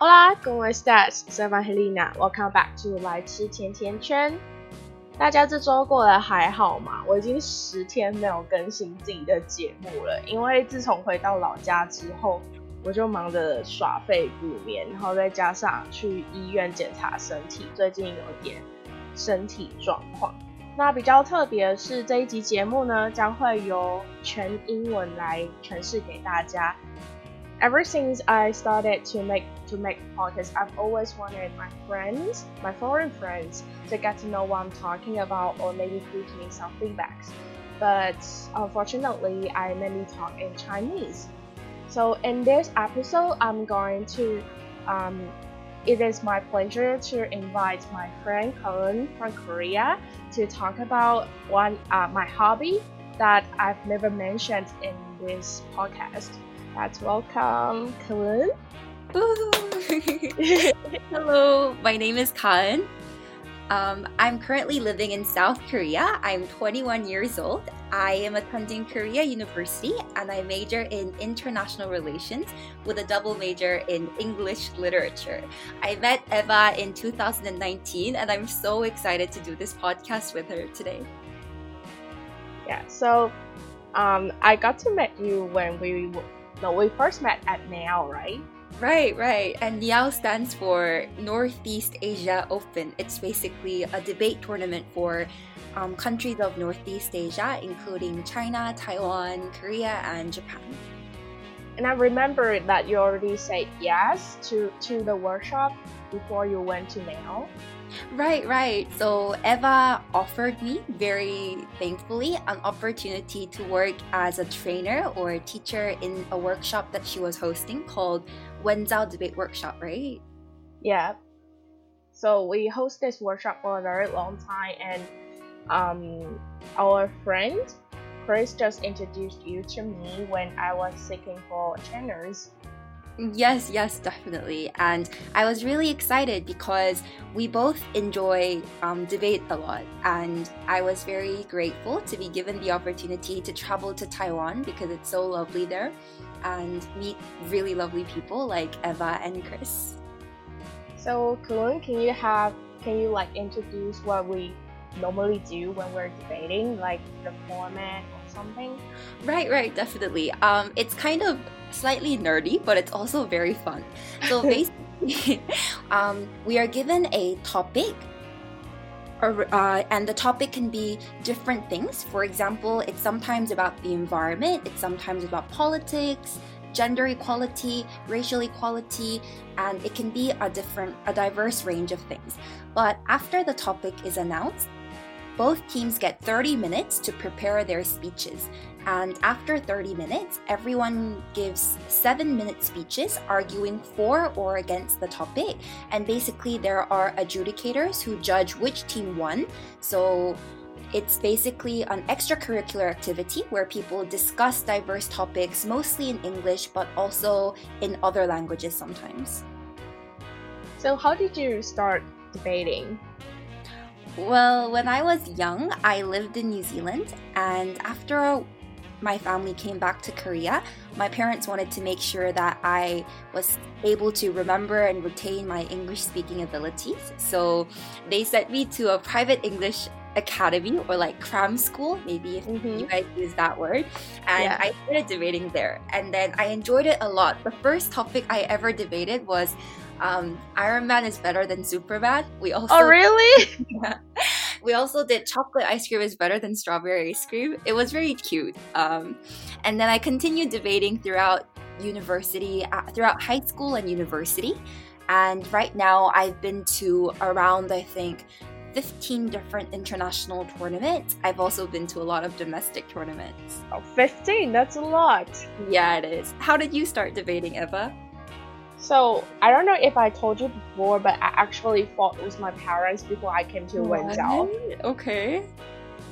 Hola, ¿cómo estás? Soy Evangelina. Welcome back to 来吃甜甜圈。大家这周过得还好吗？我已经十天没有更新自己的节目了，因为自从回到老家之后，我就忙着耍废不眠，然后再加上去医院检查身体，最近有点身体状况。那比较特别的是，这一集节目呢，将会由全英文来诠释给大家。Ever since I started to make to make podcasts, I've always wanted my friends, my foreign friends, to get to know what I'm talking about or maybe give me some feedbacks. But unfortunately, I mainly talk in Chinese. So in this episode, I'm going to um, it is my pleasure to invite my friend Gaeun from Korea to talk about one uh, my hobby that I've never mentioned in this podcast. Let's welcome Gaeun. Hello, my name is Gaeun. Um, I'm currently living in South Korea. I'm 21 years old. I am attending Korea University and I major in international relations with a double major in English literature. I met Eva in 2019 and I'm so excited to do this podcast with her today. Yeah, so um, I got to meet you when we no, we first met at NAO, right? Right, right. And NIAO stands for Northeast Asia Open. It's basically a debate tournament for um, countries of Northeast Asia, including China, Taiwan, Korea, and Japan. And I remember that you already said yes to, to the workshop before you went to NAO. Right, right. So Eva offered me, very thankfully, an opportunity to work as a trainer or a teacher in a workshop that she was hosting called Wenzao Debate Workshop, right? Yeah. So we host this workshop for a very long time, and um, our friend Chris just introduced you to me when I was seeking for trainers. Yes, yes, definitely. And I was really excited because we both enjoy um, debate a lot. And I was very grateful to be given the opportunity to travel to Taiwan because it's so lovely there and meet really lovely people like Eva and Chris. So, Gaeun, can you have, can you like introduce what we normally do when we're debating, like the format or something? Right, right, definitely. Um, it's kind of slightly nerdy, but it's also very fun. So basically, um, we are given a topic. Or, uh, and the topic can be different things. For example, it's sometimes about the environment, it's sometimes about politics, gender equality, racial equality, and it can be a different, a diverse range of things. But after the topic is announced, both teams get 30 minutes to prepare their speeches. And after 30 minutes, everyone gives seven minute speeches arguing for or against the topic. And basically, there are adjudicators who judge which team won. So it's basically an extracurricular activity where people discuss diverse topics, mostly in English, but also in other languages sometimes. So, how did you start debating? Well, when I was young, I lived in New Zealand, and after my family came back to Korea, my parents wanted to make sure that I was able to remember and retain my English speaking abilities. So they sent me to a private English academy or like cram school, maybe if mm-hmm. you guys use that word. And yeah. I started debating there. And then I enjoyed it a lot. The first topic I ever debated was um, Iron Man is better than Superman. We also Oh really? yeah. We also did chocolate ice cream is better than strawberry ice cream. It was very cute. Um, and then I continued debating throughout university, uh, throughout high school and university. And right now, I've been to around, I think, 15 different international tournaments. I've also been to a lot of domestic tournaments. Oh, 15? That's a lot. Yeah, it is. How did you start debating, Eva? So I don't know if I told you before, but I actually fought with my parents before I came to Wenzao. Okay.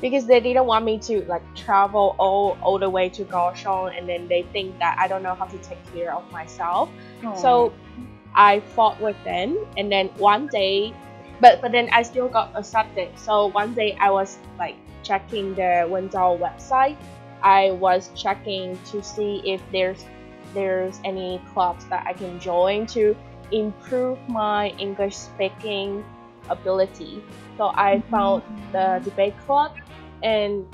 Because they didn't want me to like travel all all the way to Kaohsiung, and then they think that I don't know how to take care of myself. Aww. So I fought with them, and then one day, but but then I still got accepted. So one day I was like checking the Wenzao website. I was checking to see if there's there's any clubs that I can join to improve my English speaking ability. So I found the debate club and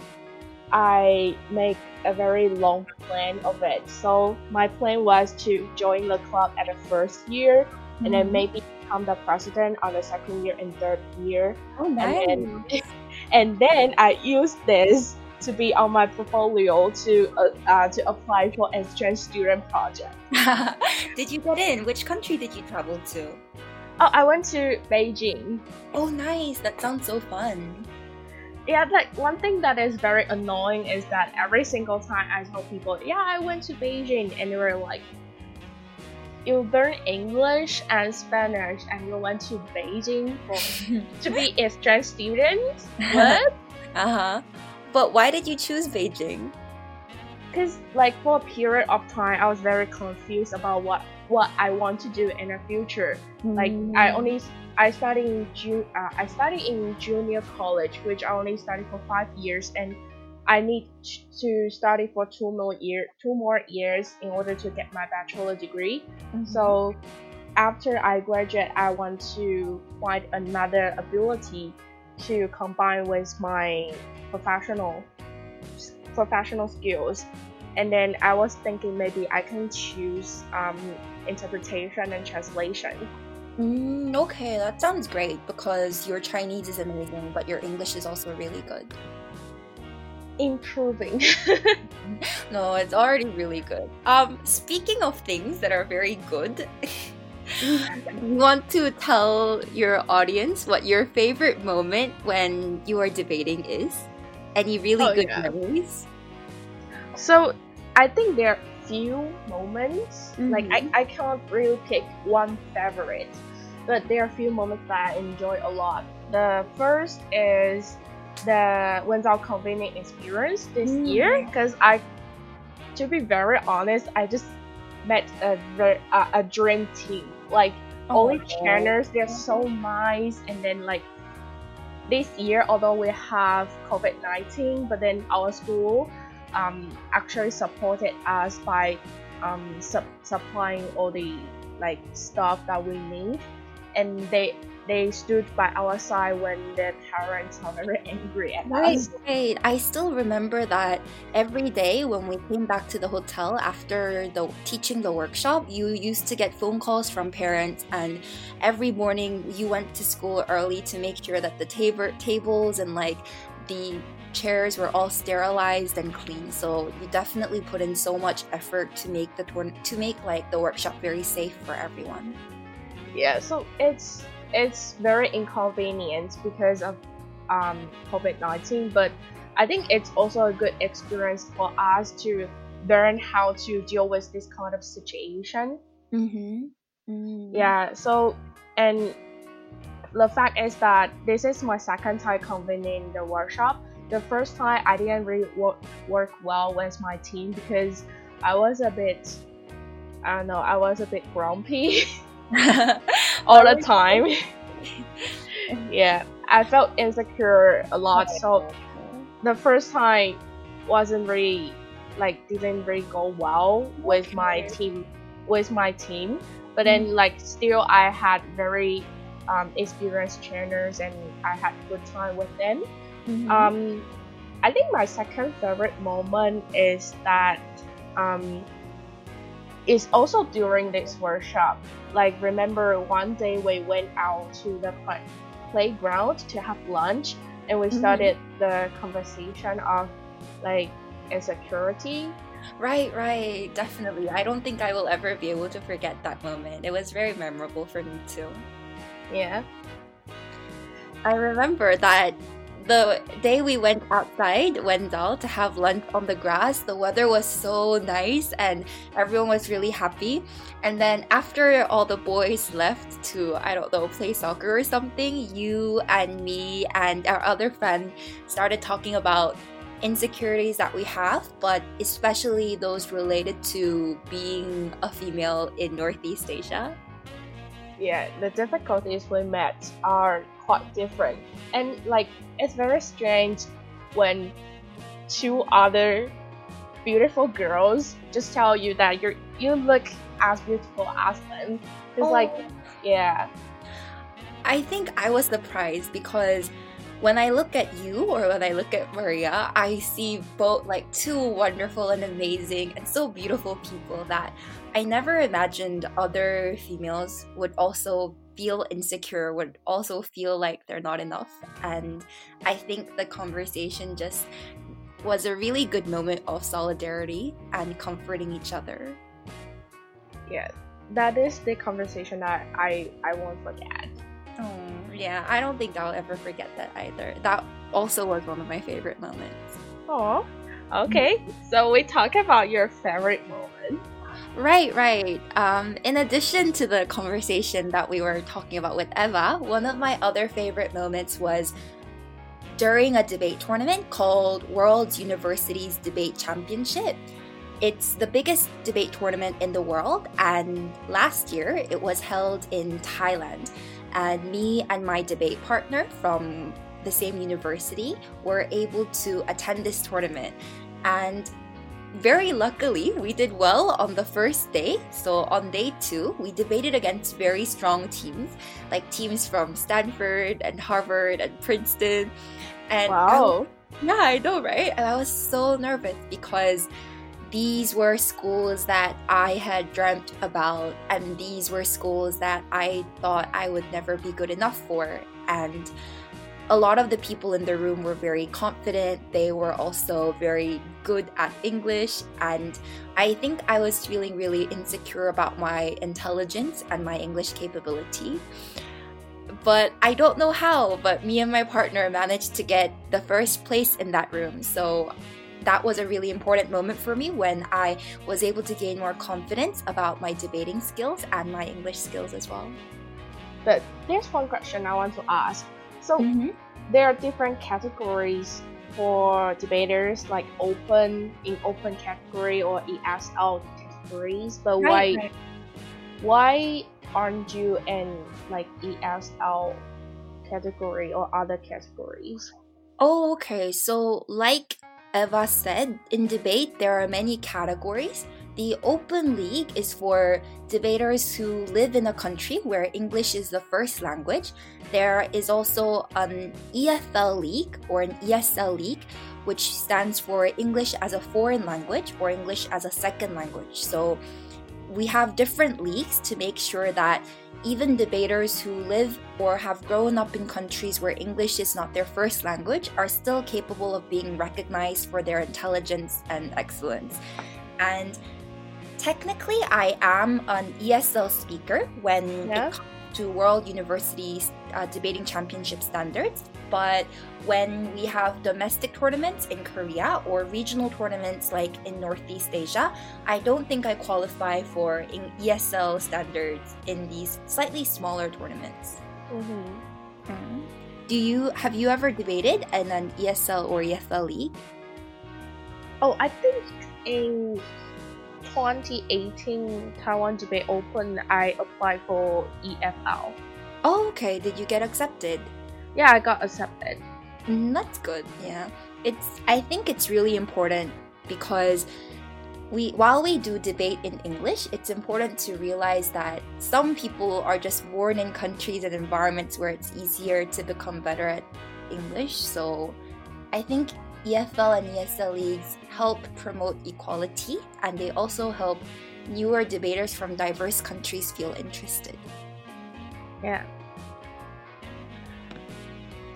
I make a very long plan of it. So my plan was to join the club at the first year and then Mhm. maybe become the president on the second year and third year. Oh, And nice. then, and then I use this to be on my portfolio to uh, uh, to apply for exchange student project. did you get in? Which country did you travel to? Oh, I went to Beijing. Oh, nice. That sounds so fun. Yeah, like one thing that is very annoying is that every single time I tell people, yeah, I went to Beijing, and they were like, you learn English and Spanish, and you went to Beijing for to be exchange students. What? Uh huh. But why did you choose Beijing? Because like for a period of time, I was very confused about what what I want to do in the future. Like I Mm. only I studied in Ju- uh, I studied in junior college, which I only studied for five years, and I need to study for two more year two more years in order to get my bachelor degree. Mhm. So after I graduate, I want to find another ability to combine with my professional professional skills. And then I was thinking maybe I can choose um, interpretation and translation. Mm, okay, that sounds great because your Chinese is amazing, but your English is also really good. Improving. No, it's already really good. Um, speaking of things that are very good, you want to tell your audience what your favorite moment when you are debating is? Any really Oh, good yeah. memories? so I think there are few moments. Like I, Mhm. I can't really pick one favorite, but there are few moments that I enjoy a lot. The first is the Wenzao convening experience this Mm. year because I, to be very honest, I just met a a, a dream team. Like all the Oh. trainers, they're so nice, and then like this year, although we have COVID nineteen, but then our school um, actually supported us by um, sup- supplying all the like stuff that we need, and they they stood by our side when the parents are very angry at Right, us. right. I still remember that every day when we came back to the hotel after the teaching the workshop, you used to get phone calls from parents, and every morning you went to school early to make sure that the tab- tables and like the chairs were all sterilized and clean. So you definitely put in so much effort to make the tour- to make like the workshop very safe for everyone. Yeah, so it's it's very inconvenient because of um, COVID nineteen, but I think it's also a good experience for us to learn how to deal with this kind of situation. Mm-hmm. Yeah, so and the fact is that this is my second time convening the workshop. The first time I didn't really work, work well with my team because I was a bit I don't know, I was a bit grumpy all the time. yeah, I felt insecure a lot. So the first time wasn't really like didn't really go well with my team with my team. But then like still I had very um, experienced trainers and I had good time with them. Mhm. Um, I think my second favorite moment is that um, is also during this workshop. Like remember one day we went out to the play- playground to have lunch and we Mhm. started the conversation of like insecurity. Right, right, definitely. I don't think I will ever be able to forget that moment. It was very memorable for me too. Yeah. I remember that the day we went outside Wenzao to have lunch on the grass, the weather was so nice and everyone was really happy. And then after all the boys left to, I don't know, play soccer or something, you and me and our other friend started talking about insecurities that we have, but especially those related to being a female in Northeast Asia. Yeah, the difficulties we met are quite different. And like it's very strange when two other beautiful girls just tell you that you're you look as beautiful as them. It's Oh. like yeah. I think I was surprised because when I look at you or when I look at Maria, I see both like two wonderful and amazing and so beautiful people that I never imagined other females would also feel insecure, would also feel like they're not enough. And I think the conversation just was a really good moment of solidarity and comforting each other. Yeah. That is the conversation that I I won't forget. Oh, yeah, I don't think I'll ever forget that either. That also was one of my favorite moments. Oh. Okay. So we talk about your favorite moment. Right, right. Um, in addition to the conversation that we were talking about with Eva, one of my other favorite moments was during a debate tournament called World Universities Debate Championship. It's the biggest debate tournament in the world, and last year it was held in Thailand. And me and my debate partner from the same university were able to attend this tournament. And very luckily, we did well on the first day. So on day two, we debated against very strong teams, like teams from Stanford and Harvard and Princeton. And I Wow. yeah, I know, right? And I was so nervous because these were schools that I had dreamt about, and these were schools that I thought I would never be good enough for. And a lot of the people in the room were very confident. They were also very good at English, and I think I was feeling really insecure about my intelligence and my English capability but I don't know how. But me and my partner managed to get the first place in that room. So that was a really important moment for me when I was able to gain more confidence about my debating skills and my English skills as well. But there's one question I want to ask. So Mm-hmm. there are different categories for debaters, like open in open category or ESL categories. But why why aren't you in like ESL category or other categories? Oh, okay. So, like Eva said, in debate, there are many categories. The Open League is for debaters who live in a country where English is the first language. There is also an EFL League or an ESL League, which stands for English as a foreign language or English as a second language. So, we have different leagues to make sure that even debaters who live or have grown up in countries where English is not their first language are still capable of being recognized for their intelligence and excellence. And technically, I am an ESL speaker when Yeah. it comes to World University uh, Debating Championship standards. But when we have domestic tournaments in Korea or regional tournaments like in Northeast Asia, I don't think I qualify for ESL standards in these slightly smaller tournaments. Mm-hmm. Do you have you ever debated in an ESL or EFL league? Oh, I think in 2018 Taiwan Debate Open, I applied for EFL. Oh, okay. Did you get accepted? Yeah, I got accepted. Mm, that's good. Yeah. It's I think it's really important because we while we do debate in English, it's important to realize that some people are just born in countries and environments where it's easier to become better at English. So I think EFL and ESL leagues help promote equality and they also help newer debaters from diverse countries feel interested. Yeah.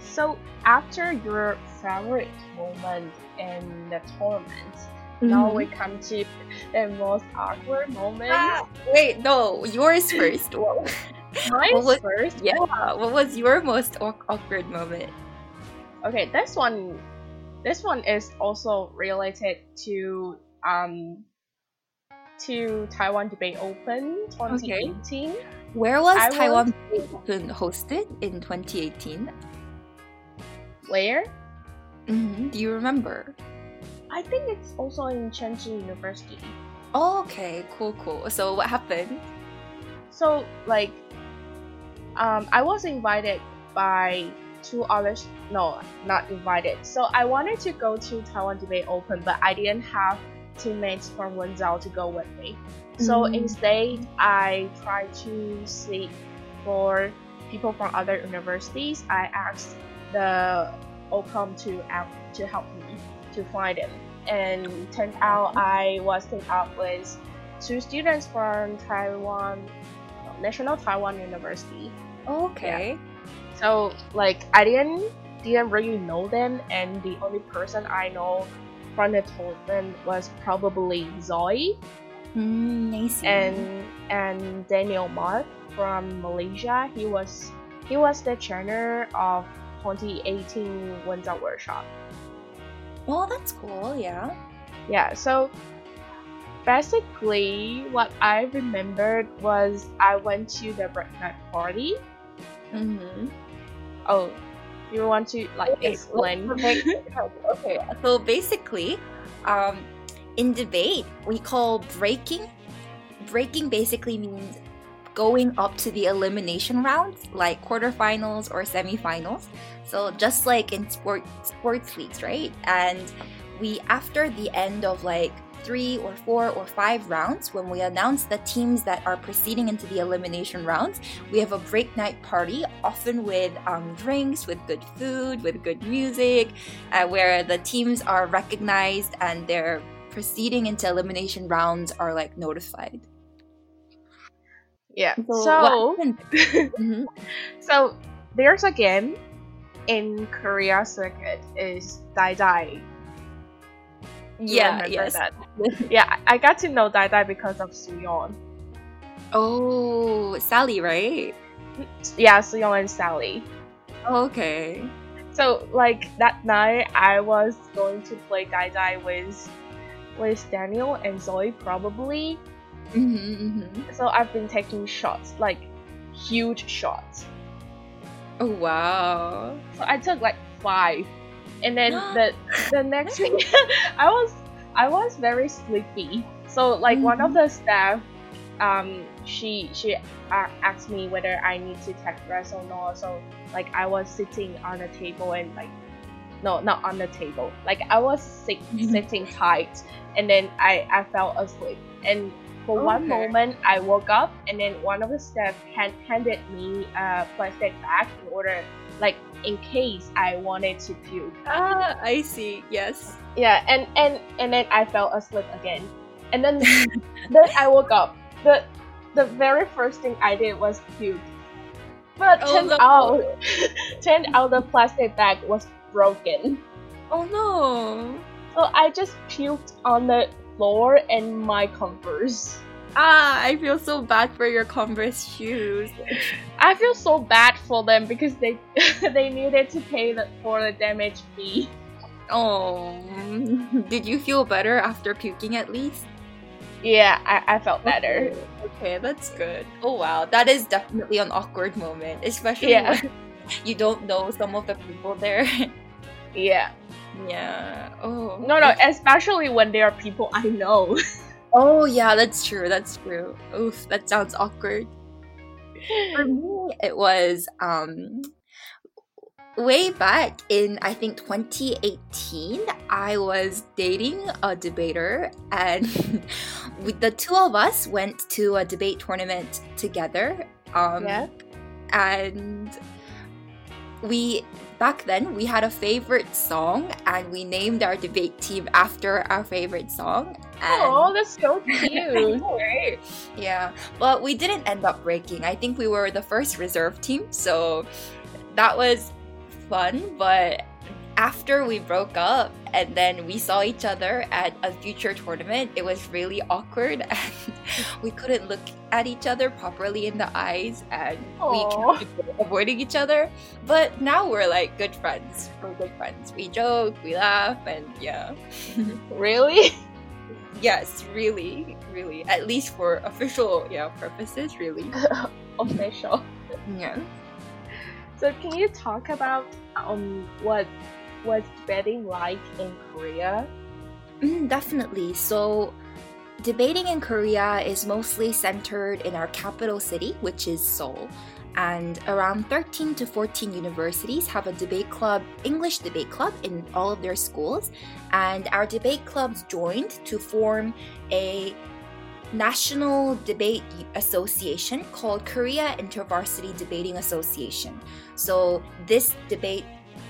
So after your favorite moment in the tournament, now we come to the most awkward moment. Ah, wait, no, yours first. What was- first. yeah, what was your most awkward moment? Okay, this one, this one is also related to um to Taiwan Debate Open 2018. Where was I Taiwan Debate Open hosted in 2018? Where? hmm Do you remember? I think it's also in Chengchi University. Oh, okay, cool, cool. So what happened? So like, um, I was invited by two others. No, not invited. So I wanted to go to Taiwan Debate Open, but I didn't have teammates from Wenzao to go with me. So Mm. instead, I tried to seek for people from other universities. I asked the OCOM to out to help me to find them, and turned out I was teamed up with two students from Taiwan, National Taiwan University. Okay. So like I didn't didn't really know them, and the only person I know from the tournament was probably Zoe Mm, and and Daniel Mark from Malaysia. He was he was the trainer of 2018 Wenzao Workshop. well, that's cool. Yeah. Yeah, so basically what I remembered was I went to the breakfast party. Mm-hmm. Oh, you want to like Okay, explain? okay. So basically, um, in debate, we call breaking. Breaking basically means going up to the elimination rounds, like quarterfinals or semifinals. So just like in sport sports leagues, right? And we after the end of like three or four or five rounds, when we announce the teams that are proceeding into the elimination rounds, we have a break night party, often with um, drinks, with good food, with good music, uh, where the teams are recognized and their proceeding into elimination rounds are like notified. Yeah. So, So? Mhm. so there's a game in Korea circuit is Dai Dai. Yeah, yes. that? Yeah, I got to know Dai Dai because of Suyeon. Oh, Sally, right? Yeah, Suyeon and Sally. Okay. So like that night, I was going to play Dai Dai with with Daniel and Zoe probably. Mm-hmm, mm-hmm. So I've been taking shots, like huge shots. Oh wow. So I took like five, and then the the next thing, I was I was very sleepy. So like one of the staff, um, she she uh, asked me whether I need to take rest or not. So like I was sitting on the table and like, no, not on the table. Like I was sit, Mhm. sitting tight, and then I I fell asleep. And for one moment, I woke up, and then one of the staff hand, handed me a plastic bag in order, like in case I wanted to puke. Ah, I see. Yes. Yeah, and and and then I fell asleep again, and then then I woke up. the The very first thing I did was puke, but Oh, turned no. out turned out the plastic bag was broken. Oh no. So I just puked on the floor and my Converse. Ah, I feel so bad for your Converse shoes. I feel so bad for them because they they needed to pay the, for the damage fee. Oh, did you feel better after puking at least? Yeah, I, I felt better. Okay, that's good. Oh wow, that is definitely an awkward moment, especially Yeah. when you don't know some of the people there. Yeah. yeah. Oh. No, no, especially when there are people I know. Oh yeah, that's true. That's true. Oof, that sounds awkward. For me, it was um way back in I think 2018. I was dating a debater, and the two of us went to a debate tournament together. Um, Yeah. and we back then we had a favorite song, and we named our debate team after our favorite song. And Oh, that's so cute. Right. Yeah, but we didn't end up breaking. I think we were the first reserve team, so that was fun. But after we broke up and then we saw each other at a future tournament, it was really awkward and we couldn't look at each other properly in the eyes and Aw. we kept avoiding each other. But now we're like good friends. We're good friends. We joke, we laugh, and yeah. really? Yes, really, really. At least for official, yeah, purposes, really. Official. Yeah. So can you talk about um what was debating like in Korea? Mm, definitely. So, debating in Korea is mostly centered in our capital city, which is Seoul. and around 13 to 14 universities have a debate club, English debate club, in all of their schools. And our debate clubs joined to form a national debate association called Korea InterVarsity Debating Association. So, this debate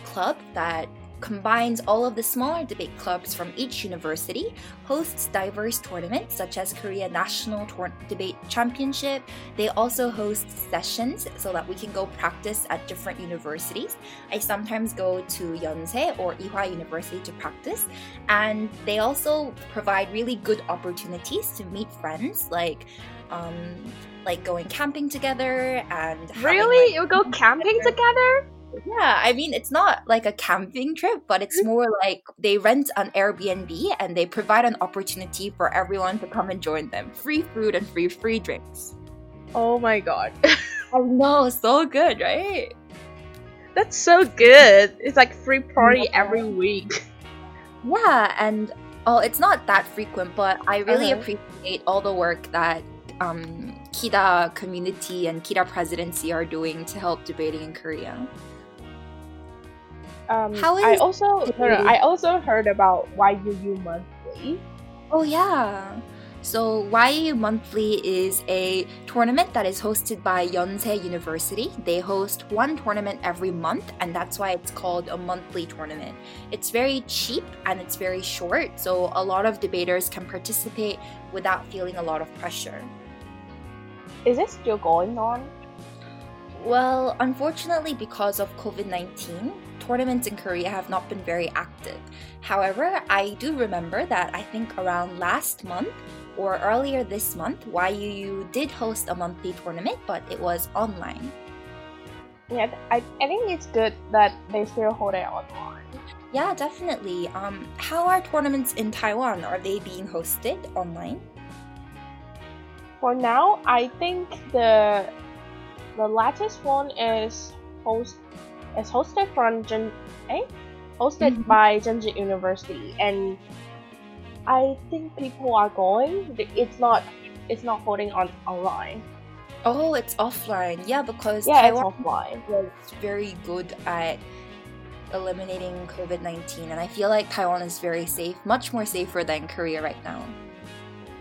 club that combines all of the smaller debate clubs from each university, hosts diverse tournaments such as Korea National Tor- Debate Championship. They also host sessions so that we can go practice at different universities. I sometimes go to Yonsei or Ewha University to practice, and they also provide really good opportunities to meet friends like um, like going camping together and really like, you go camping together yeah, I mean, it's not like a camping trip, but it's mm-hmm. more like they rent an Airbnb and they provide an opportunity for everyone to come and join them. Free food and free free drinks. Oh my god. I know, so good, right? That's so good. It's like free party yeah. every week. Yeah, and oh, it's not that frequent, but I really uh-huh. appreciate all the work that um, KIDA community and KIDA presidency are doing to help debating in Korea. Um, How is I also no, no, I also heard about YUU Monthly. Oh yeah. So YUU Monthly is a tournament that is hosted by Yonsei University. They host one tournament every month, and that's why it's called a monthly tournament. It's very cheap and it's very short, so a lot of debaters can participate without feeling a lot of pressure. Is it still going on? Well, unfortunately, because of COVID 19, tournaments in Korea have not been very active. However, I do remember that I think around last month or earlier this month, YUU did host a monthly tournament, but it was online. Yeah, I, I think it's good that they still hold it online. Yeah, definitely. Um, how are tournaments in Taiwan? Are they being hosted online? For now, I think the the latest one is host is hosted from Gen eh? hosted mm-hmm. by Jeonju University and I think people are going. It's not it's not holding on online. Oh, it's offline. Yeah, because yeah, Taiwan it's offline. was very good at eliminating COVID nineteen, and I feel like Taiwan is very safe, much more safer than Korea right now.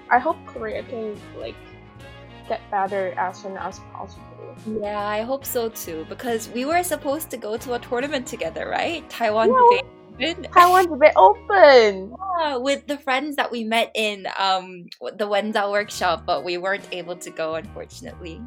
I hope Korea can like get better as soon as possible. Yeah, I hope so too. Because we were supposed to go to a tournament together, right? Taiwan yeah, debate. Taiwan debate open. Yeah, with the friends that we met in um the Wenzao workshop, but we weren't able to go unfortunately.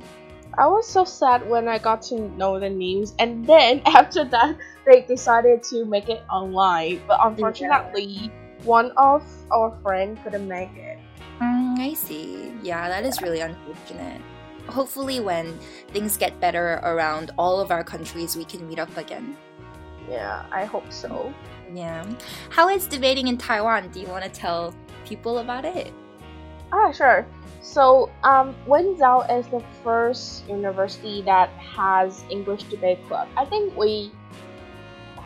I was so sad when I got to know the names, and then after that, they decided to make it online. But unfortunately, yeah. one of our friends couldn't make it. Mm, I see. Yeah, that is really unfortunate. Hopefully when things get better around all of our countries we can meet up again. Yeah i hope so. Yeah. How is debating in taiwan? Do you want to tell people about it? Ah sure. So um, Wenzao is the first university that has English debate club. I think we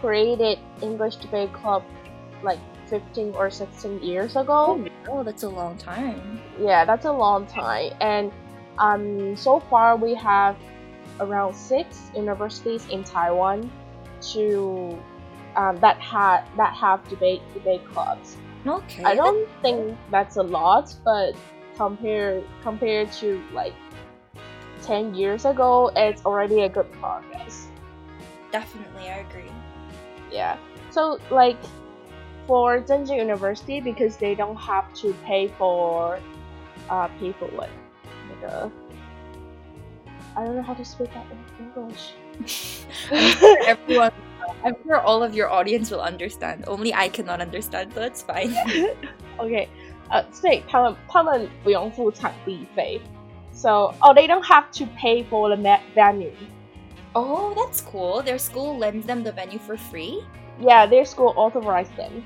created English debate club like 15 or 16 years ago. Oh, that's a long time. Yeah, that's a long time. And um, so far, we have around six universities in Taiwan to um, that had that have debate debate clubs. Okay. I don't think that's a lot, but compared compared to like ten years ago, it's already a good progress. Definitely, I agree. Yeah. So like for Jeonju University, because they don't have to pay for uh, pay for what I don't know how to speak that in English. I'm sure everyone, I'm sure all of your audience will understand. Only I cannot understand, so that's fine. okay, uh, 所以他们他们不用付场地费，so oh they don't have to pay for the venue. Oh, that's cool. Their school lends them the venue for free. Yeah, their school authorized them.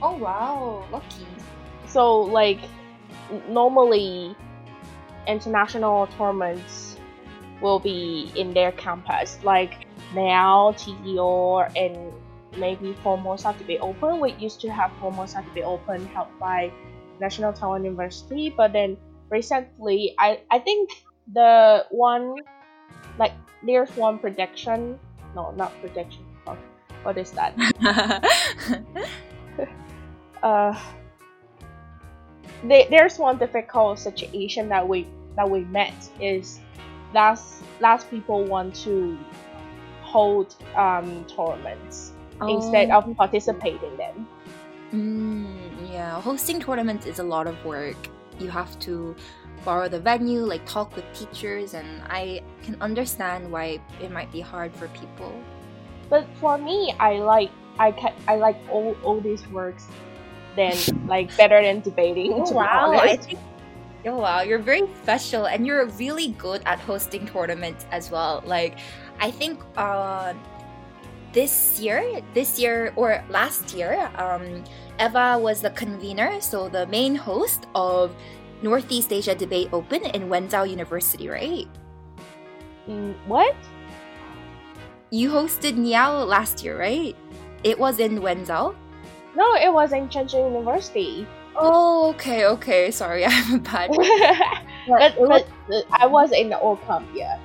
Oh wow, lucky. So like normally international tournaments will be in their campus, like now TEO and maybe Formosa to be open. We used to have Formosa to be open helped by National Taiwan University, but then recently, I, I think the one like there's one prediction. No, not prediction. What is that? uh, they, there's one difficult situation that we that we met is last last people want to hold um, tournaments oh. instead of oh. participating in them. Mm, yeah, hosting tournaments is a lot of work. You have to borrow the venue, like talk with teachers, and I can understand why it might be hard for people. But for me, I like I ca- I like all all these works than like better than debating. Oh, wow, I think Oh wow, you're very special and you're really good at hosting tournaments as well. Like I think uh this year, this year or last year, um, Eva was the convener, so the main host of Northeast Asia Debate Open in Wenzao University, right? Mm, what? You hosted Niao last year, right? It was in Wenzao. No, it was in Chengchi University. Oh, okay, okay. Sorry, I'm a bad. but, but, but I was in the Old Club, yeah.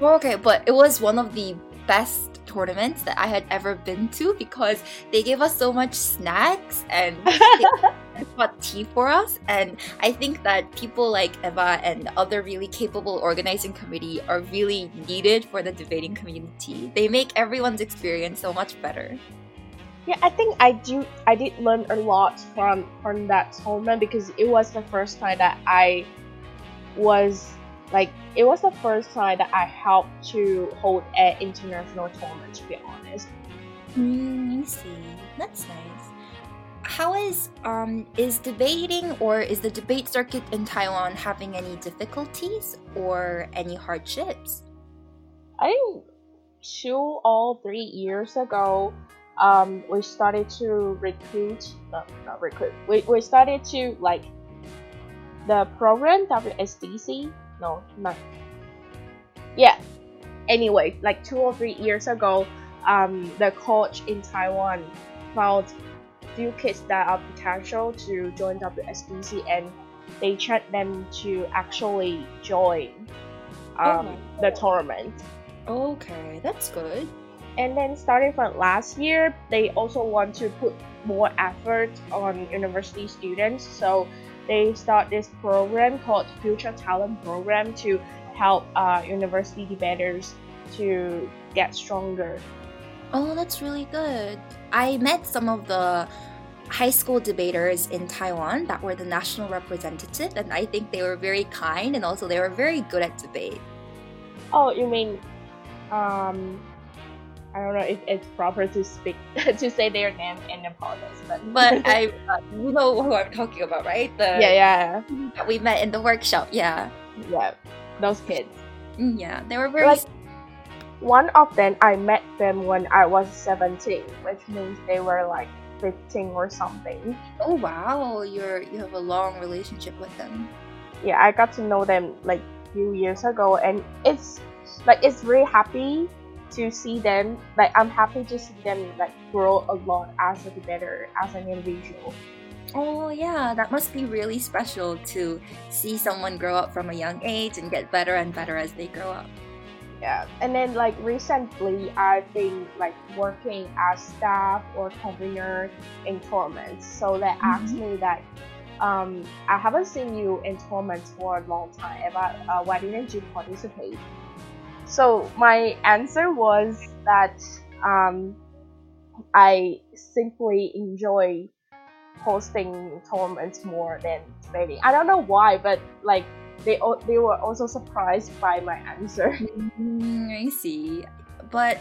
Oh, okay, but it was one of the best tournaments that I had ever been to because they gave us so much snacks and bought tea for us. And I think that people like Eva and other really capable organizing committee are really needed for the debating community. They make everyone's experience so much better. Yeah, I think I do. I did learn a lot from from that tournament because it was the first time that I was like it was the first time that I helped to hold an international tournament. To be honest. Mm, I see. That's nice. How is um is debating or is the debate circuit in Taiwan having any difficulties or any hardships? I two or three years ago, um, we started to recruit, no, not recruit, we, we started to like the program WSDC no, not. Yeah. Anyway, like two or three years ago, um, the coach in Taiwan found few kids that are potential to join WSDC and they checked them to actually join um, oh the tournament. Okay, that's good. And then starting from last year, they also want to put more effort on university students. So they start this program called Future Talent Program to help uh, university debaters to get stronger. Oh, that's really good. I met some of the high school debaters in Taiwan that were the national representative, and I think they were very kind and also they were very good at debate. Oh, you mean um, I don't know if it's proper to speak to say their name in the but but I uh, you know who I'm talking about, right? The yeah yeah that we met in the workshop. Yeah, yeah, those kids. Mm, yeah, they were very. Like, one of them, I met them when I was 17, which means they were like 15 or something. Oh wow, you're you have a long relationship with them. Yeah, I got to know them like few years ago, and it's like it's very happy to see them like I'm happy to see them like grow a lot as a better as an individual. Oh yeah, that must be really special to see someone grow up from a young age and get better and better as they grow up. Yeah, and then like recently, I've been like working as staff or convener in tournaments. So they mm-hmm. asked me that um, I haven't seen you in tournaments for a long time. About uh, why didn't you participate? So my answer was that um, I simply enjoy hosting tournaments more than debating. I don't know why, but like they they were also surprised by my answer. Mm, I see, but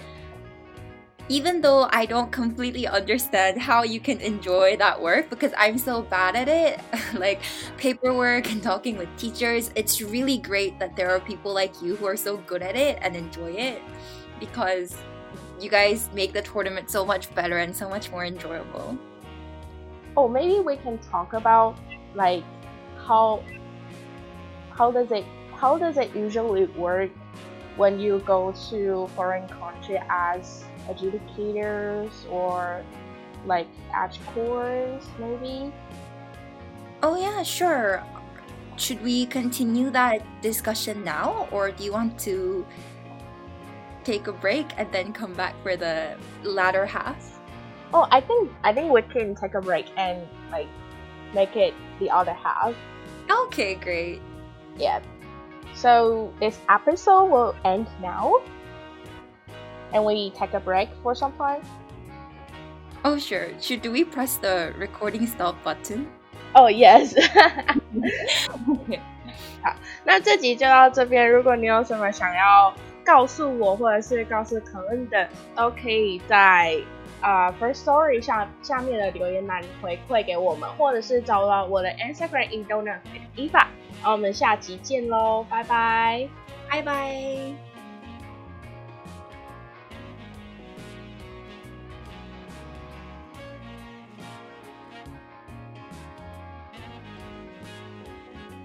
even though I don't completely understand how you can enjoy that work because I'm so bad at it, like paperwork and talking with teachers, it's really great that there are people like you who are so good at it and enjoy it because you guys make the tournament so much better and so much more enjoyable. Oh, maybe we can talk about like how how does it how does it usually work when you go to foreign country as adjudicators or like cores maybe? Oh yeah, sure. Should we continue that discussion now or do you want to take a break and then come back for the latter half? Oh, I think I think we can take a break and like make it the other half. Okay, great yeah. So this episode will end now. And we take a break for some time. Oh sure. Should do we press the recording stop button? Oh yes. 好，那这集就到这边。如果你有什么想要告诉我，或者是告诉可恩的，都可以在啊、呃、Firstory 下下面的留言栏回馈给我们，或者是找到我的 Instagram Indonesian 伊法。好我们下集见喽，拜拜。拜拜